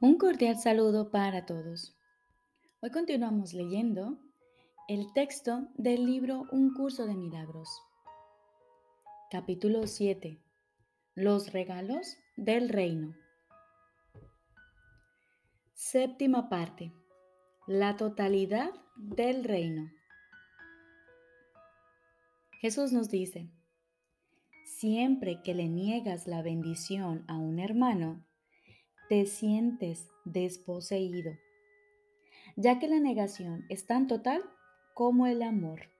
Un cordial saludo para todos. Hoy continuamos leyendo el texto del libro Un curso de milagros. Capítulo 7. Los regalos del reino. Séptima parte. La totalidad del reino. Jesús nos dice, siempre que le niegas la bendición a un hermano, te sientes desposeído, ya que la negación es tan total como el amor.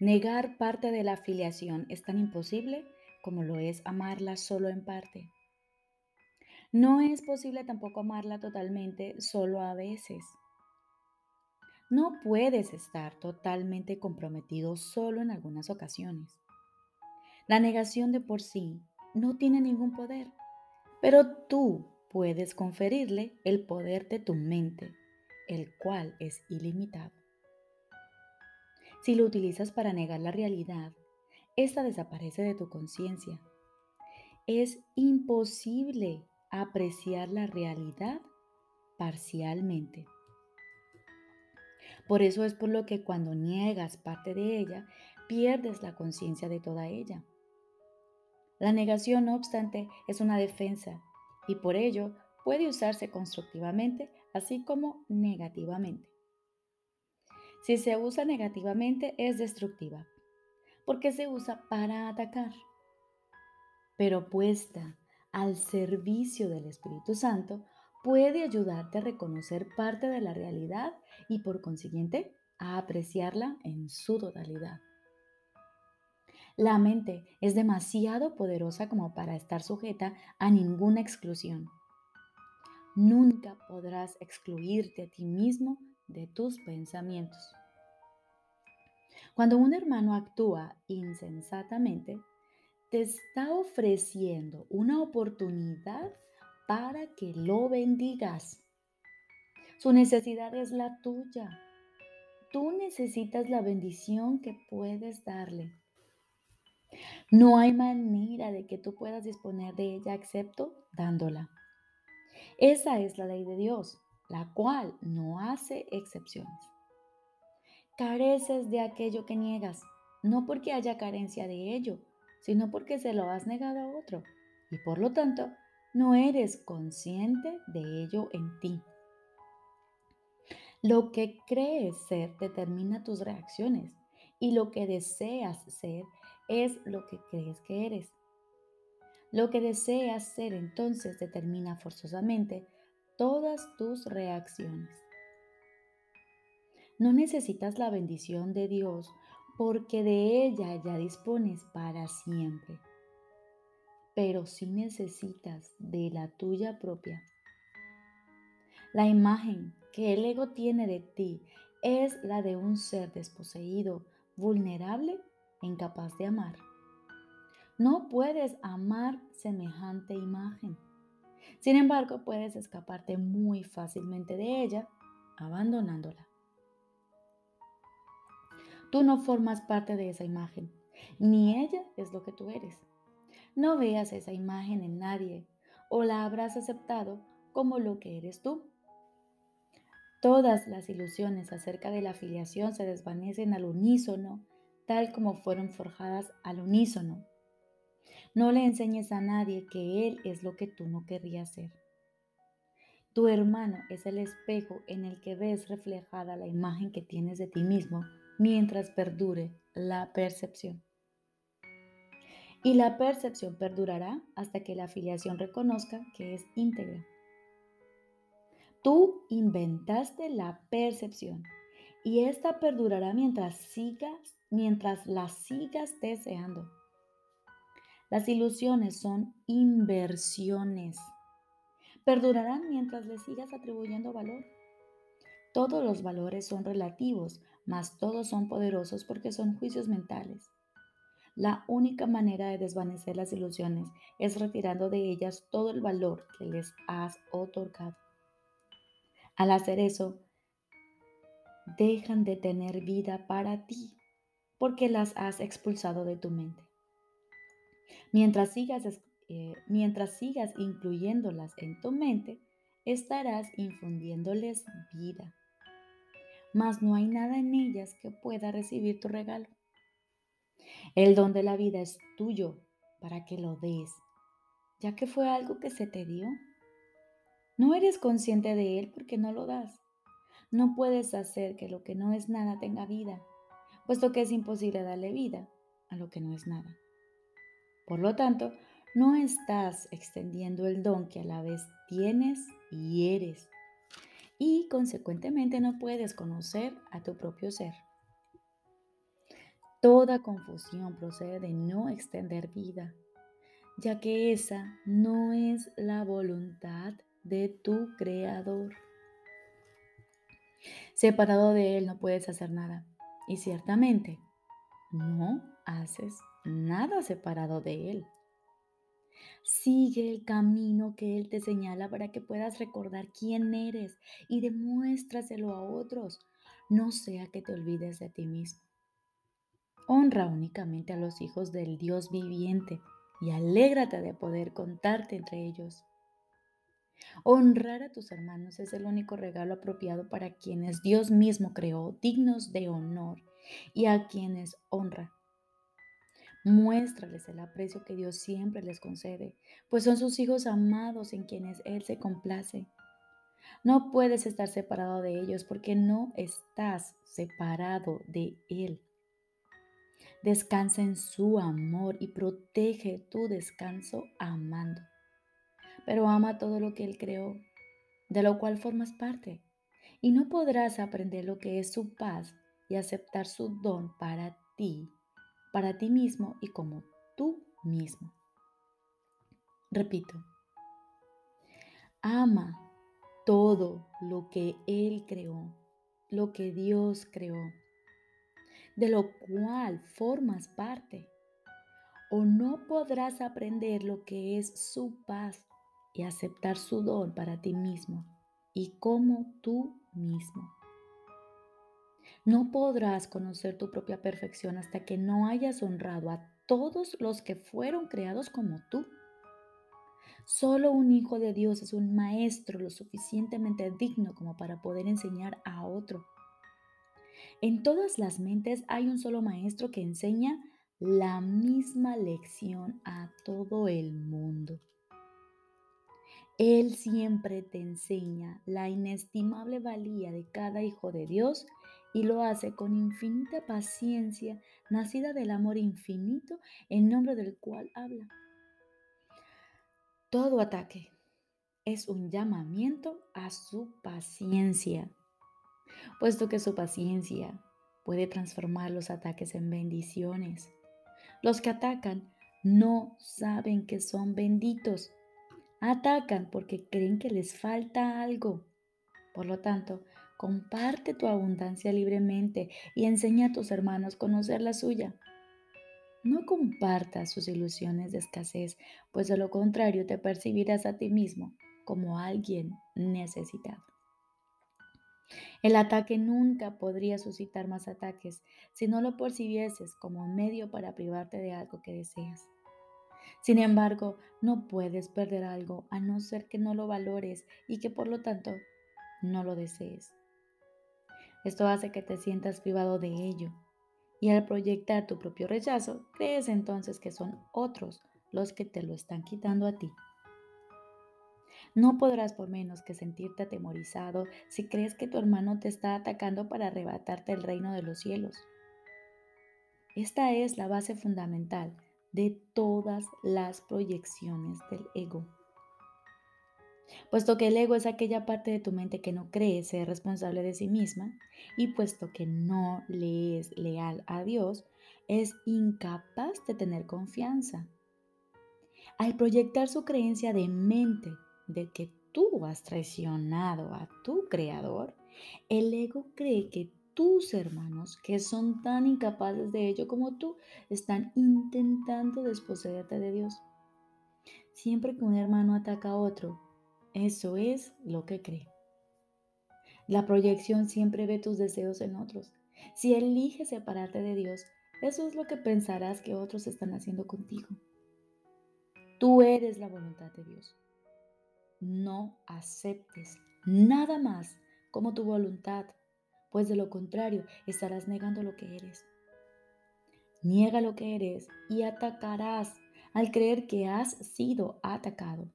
Negar parte de la afiliación es tan imposible como lo es amarla solo en parte. No es posible tampoco amarla totalmente solo a veces. No puedes estar totalmente comprometido solo en algunas ocasiones. La negación de por sí no tiene ningún poder pero tú puedes conferirle el poder de tu mente, el cual es ilimitado. Si lo utilizas para negar la realidad, esta desaparece de tu conciencia. Es imposible apreciar la realidad parcialmente. Por eso es por lo que cuando niegas parte de ella, pierdes la conciencia de toda ella. La negación, no obstante, es una defensa y por ello puede usarse constructivamente así como negativamente. Si se usa negativamente es destructiva, porque se usa para atacar. Pero puesta al servicio del Espíritu Santo, puede ayudarte a reconocer parte de la realidad y por consiguiente a apreciarla en su totalidad. La mente es demasiado poderosa como para estar sujeta a ninguna exclusión. Nunca podrás excluirte a ti mismo de tus pensamientos. Cuando un hermano actúa insensatamente, te está ofreciendo una oportunidad para que lo bendigas. Su necesidad es la tuya. Tú necesitas la bendición que puedes darle. No hay manera de que tú puedas disponer de ella excepto dándola. Esa es la ley de Dios, la cual no hace excepciones. Careces de aquello que niegas, no porque haya carencia de ello, sino porque se lo has negado a otro y por lo tanto no eres consciente de ello en ti. Lo que crees ser determina tus reacciones y lo que deseas ser es lo que crees que eres. Lo que deseas ser entonces determina forzosamente todas tus reacciones. No necesitas la bendición de Dios porque de ella ya dispones para siempre. Pero sí necesitas de la tuya propia. La imagen que el ego tiene de ti es la de un ser desposeído, vulnerable incapaz de amar. No puedes amar semejante imagen. Sin embargo, puedes escaparte muy fácilmente de ella abandonándola. Tú no formas parte de esa imagen, ni ella es lo que tú eres. No veas esa imagen en nadie o la habrás aceptado como lo que eres tú. Todas las ilusiones acerca de la afiliación se desvanecen al unísono tal como fueron forjadas al unísono. No le enseñes a nadie que Él es lo que tú no querrías ser. Tu hermano es el espejo en el que ves reflejada la imagen que tienes de ti mismo mientras perdure la percepción. Y la percepción perdurará hasta que la afiliación reconozca que es íntegra. Tú inventaste la percepción y esta perdurará mientras sigas mientras las sigas deseando. Las ilusiones son inversiones. Perdurarán mientras le sigas atribuyendo valor. Todos los valores son relativos, mas todos son poderosos porque son juicios mentales. La única manera de desvanecer las ilusiones es retirando de ellas todo el valor que les has otorgado. Al hacer eso, dejan de tener vida para ti porque las has expulsado de tu mente. Mientras sigas, eh, mientras sigas incluyéndolas en tu mente, estarás infundiéndoles vida, mas no hay nada en ellas que pueda recibir tu regalo. El don de la vida es tuyo para que lo des, ya que fue algo que se te dio. No eres consciente de él porque no lo das. No puedes hacer que lo que no es nada tenga vida, puesto que es imposible darle vida a lo que no es nada. Por lo tanto, no estás extendiendo el don que a la vez tienes y eres. Y consecuentemente no puedes conocer a tu propio ser. Toda confusión procede de no extender vida, ya que esa no es la voluntad de tu creador. Separado de Él no puedes hacer nada. Y ciertamente, no haces nada separado de Él. Sigue el camino que Él te señala para que puedas recordar quién eres y demuéstraselo a otros, no sea que te olvides de ti mismo. Honra únicamente a los hijos del Dios viviente y alégrate de poder contarte entre ellos. Honrar a tus hermanos es el único regalo apropiado para quienes Dios mismo creó dignos de honor y a quienes honra Muéstrales el aprecio que Dios siempre les concede, pues son sus hijos amados en quienes Él se complace. No puedes estar separado de ellos porque no estás separado de Él. Descansa en su amor y protege tu descanso amando. Pero ama todo lo que Él creó, de lo cual formas parte. Y no podrás aprender lo que es su paz y aceptar su don para ti para ti mismo y como tú mismo. Repito, ama todo lo que Él creó, lo que Dios creó, de lo cual formas parte, o no podrás aprender lo que es su paz y aceptar su don para ti mismo y como tú mismo. No podrás conocer tu propia perfección hasta que no hayas honrado a todos los que fueron creados como tú. Solo un hijo de Dios es un maestro lo suficientemente digno como para poder enseñar a otro. En todas las mentes hay un solo maestro que enseña la misma lección a todo el mundo. Él siempre te enseña la inestimable valía de cada hijo de Dios y lo hace con infinita paciencia, nacida del amor infinito en nombre del cual habla. Todo ataque es un llamamiento a su paciencia, puesto que su paciencia puede transformar los ataques en bendiciones. Los que atacan no saben que son benditos. Atacan porque creen que les falta algo. Por lo tanto, Comparte tu abundancia libremente y enseña a tus hermanos conocer la suya. No compartas sus ilusiones de escasez, pues de lo contrario te percibirás a ti mismo como alguien necesitado. El ataque nunca podría suscitar más ataques si no lo percibieses como medio para privarte de algo que deseas. Sin embargo, no puedes perder algo a no ser que no lo valores y que por lo tanto no lo desees. Esto hace que te sientas privado de ello. Y al proyectar tu propio rechazo, crees entonces que son otros los que te lo están quitando a ti. No podrás por menos que sentirte atemorizado si crees que tu hermano te está atacando para arrebatarte el reino de los cielos. Esta es la base fundamental de todas las proyecciones del ego puesto que el ego es aquella parte de tu mente que no cree ser responsable de sí misma y puesto que no le es leal a Dios, es incapaz de tener confianza. Al proyectar su creencia de mente de que tú has traicionado a tu creador, el ego cree que tus hermanos, que son tan incapaces de ello como tú, están intentando desposeerte de Dios. Siempre que un hermano ataca a otro, eso es lo que cree. La proyección siempre ve tus deseos en otros. Si eliges separarte de Dios, eso es lo que pensarás que otros están haciendo contigo. Tú eres la voluntad de Dios. no aceptes nada más como tu voluntad, pues de lo contrario estarás negando lo que eres. Niega lo que eres y atacarás al creer que has sido atacado.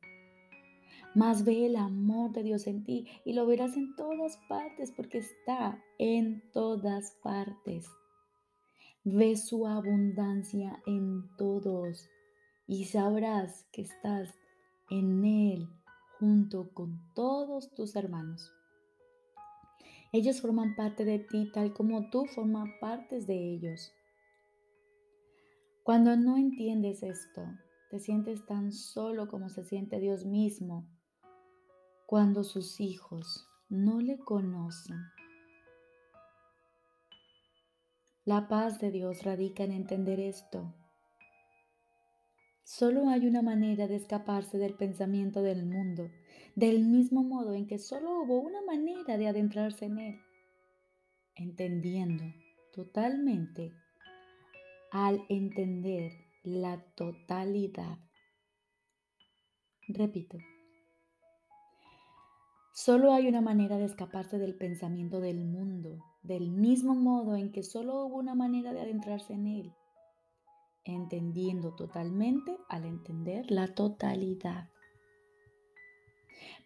Más ve el amor de Dios en ti y lo verás en todas partes porque está en todas partes. Ve su abundancia en todos y sabrás que estás en Él junto con todos tus hermanos. Ellos forman parte de ti tal como tú formas partes de ellos. Cuando no entiendes esto, te sientes tan solo como se siente Dios mismo cuando sus hijos no le conocen. La paz de Dios radica en entender esto. Solo hay una manera de escaparse del pensamiento del mundo, del mismo modo en que solo hubo una manera de adentrarse en él, entendiendo totalmente al entender la totalidad. Repito, solo hay una manera de escaparse del pensamiento del mundo, del mismo modo en que solo hubo una manera de adentrarse en él, entendiendo totalmente al entender la totalidad.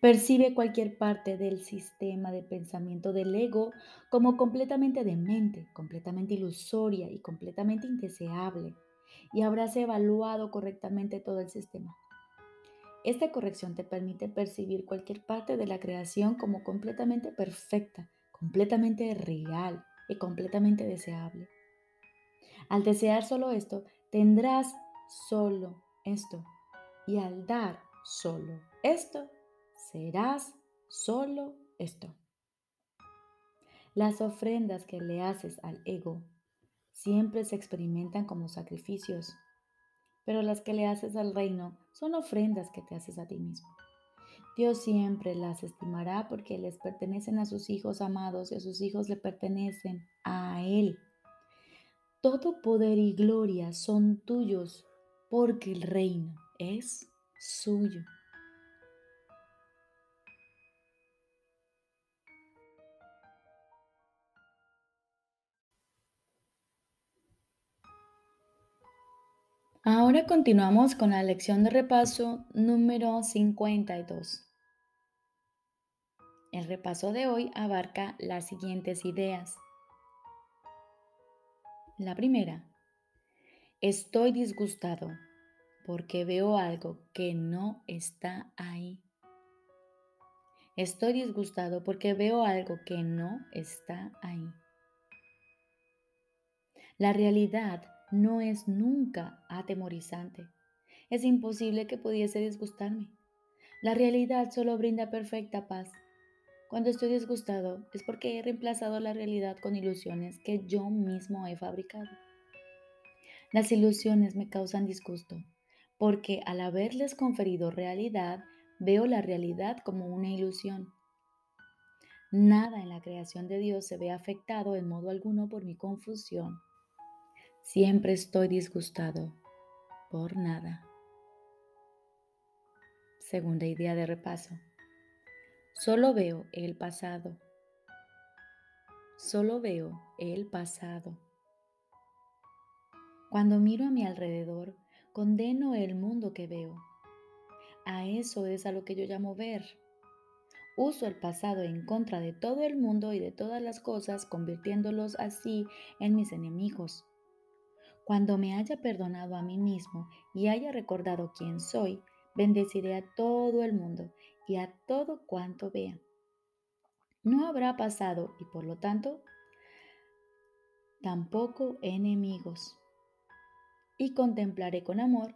Percibe cualquier parte del sistema de pensamiento del ego como completamente demente, completamente ilusoria y completamente indeseable, y habrás evaluado correctamente todo el sistema. Esta corrección te permite percibir cualquier parte de la creación como completamente perfecta, completamente real y completamente deseable. Al desear solo esto, tendrás solo esto. Y al dar solo esto, serás solo esto. Las ofrendas que le haces al ego siempre se experimentan como sacrificios, pero las que le haces al reino son ofrendas que te haces a ti mismo. Dios siempre las estimará porque les pertenecen a sus hijos amados y a sus hijos le pertenecen a Él. Todo poder y gloria son tuyos porque el reino es suyo. Ahora continuamos con la lección de repaso número 52. El repaso de hoy abarca las siguientes ideas. La primera, estoy disgustado porque veo algo que no está ahí. Estoy disgustado porque veo algo que no está ahí. La realidad no es nunca atemorizante. Es imposible que pudiese disgustarme. La realidad solo brinda perfecta paz. Cuando estoy disgustado es porque he reemplazado la realidad con ilusiones que yo mismo he fabricado. Las ilusiones me causan disgusto porque al haberles conferido realidad, veo la realidad como una ilusión. Nada en la creación de Dios se ve afectado en modo alguno por mi confusión Siempre estoy disgustado por nada. Segunda idea de repaso. Solo veo el pasado. Solo veo el pasado. Cuando miro a mi alrededor, condeno el mundo que veo. A eso es a lo que yo llamo ver. Uso el pasado en contra de todo el mundo y de todas las cosas, convirtiéndolos así en mis enemigos. Cuando me haya perdonado a mí mismo y haya recordado quién soy, bendeciré a todo el mundo y a todo cuanto vea. No habrá pasado y por lo tanto tampoco enemigos. Y contemplaré con amor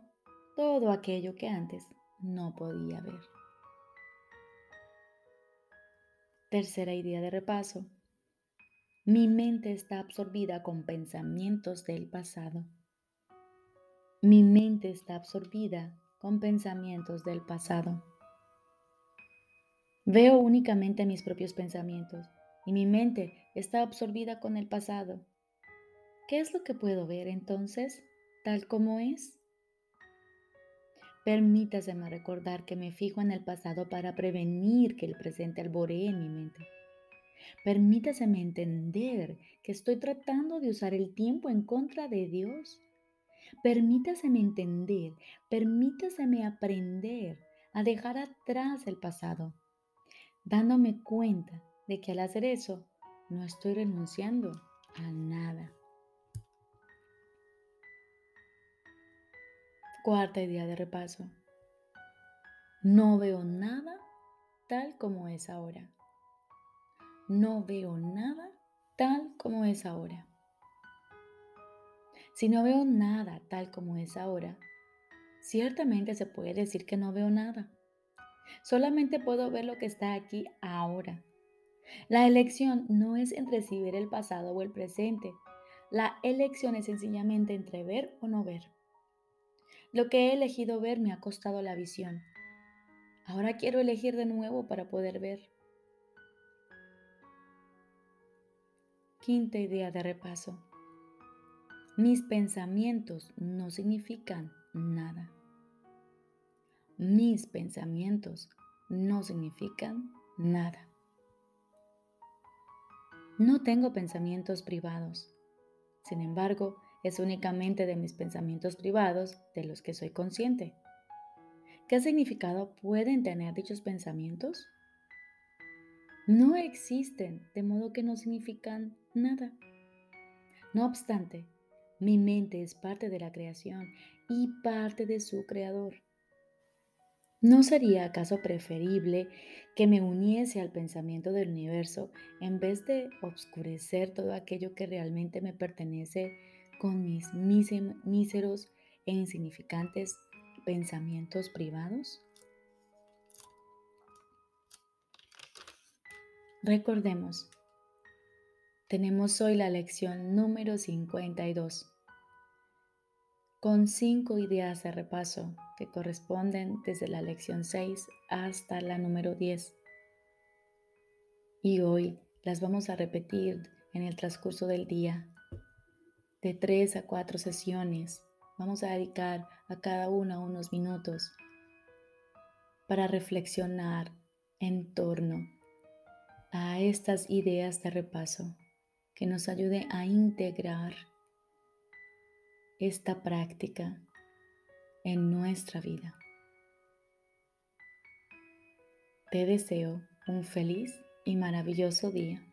todo aquello que antes no podía ver. Tercera idea de repaso. Mi mente está absorbida con pensamientos del pasado. Mi mente está absorbida con pensamientos del pasado. Veo únicamente mis propios pensamientos y mi mente está absorbida con el pasado. ¿Qué es lo que puedo ver entonces, tal como es? Permítaseme recordar que me fijo en el pasado para prevenir que el presente alboree en mi mente. Permítaseme entender que estoy tratando de usar el tiempo en contra de Dios. Permítaseme entender, permítaseme aprender a dejar atrás el pasado, dándome cuenta de que al hacer eso no estoy renunciando a nada. Cuarta idea de repaso. No veo nada tal como es ahora. No veo nada tal como es ahora. Si no veo nada tal como es ahora, ciertamente se puede decir que no veo nada. Solamente puedo ver lo que está aquí ahora. La elección no es entre si ver el pasado o el presente. La elección es sencillamente entre ver o no ver. Lo que he elegido ver me ha costado la visión. Ahora quiero elegir de nuevo para poder ver. Quinta idea de repaso. Mis pensamientos no significan nada. Mis pensamientos no significan nada. No tengo pensamientos privados. Sin embargo, es únicamente de mis pensamientos privados de los que soy consciente. ¿Qué significado pueden tener dichos pensamientos? No existen, de modo que no significan nada. No obstante, mi mente es parte de la creación y parte de su creador. ¿No sería acaso preferible que me uniese al pensamiento del universo en vez de obscurecer todo aquello que realmente me pertenece con mis míseros e insignificantes pensamientos privados? Recordemos, tenemos hoy la lección número 52 con cinco ideas de repaso que corresponden desde la lección 6 hasta la número 10. Y hoy las vamos a repetir en el transcurso del día. De tres a cuatro sesiones vamos a dedicar a cada una unos minutos para reflexionar en torno a estas ideas de repaso que nos ayude a integrar esta práctica en nuestra vida. Te deseo un feliz y maravilloso día.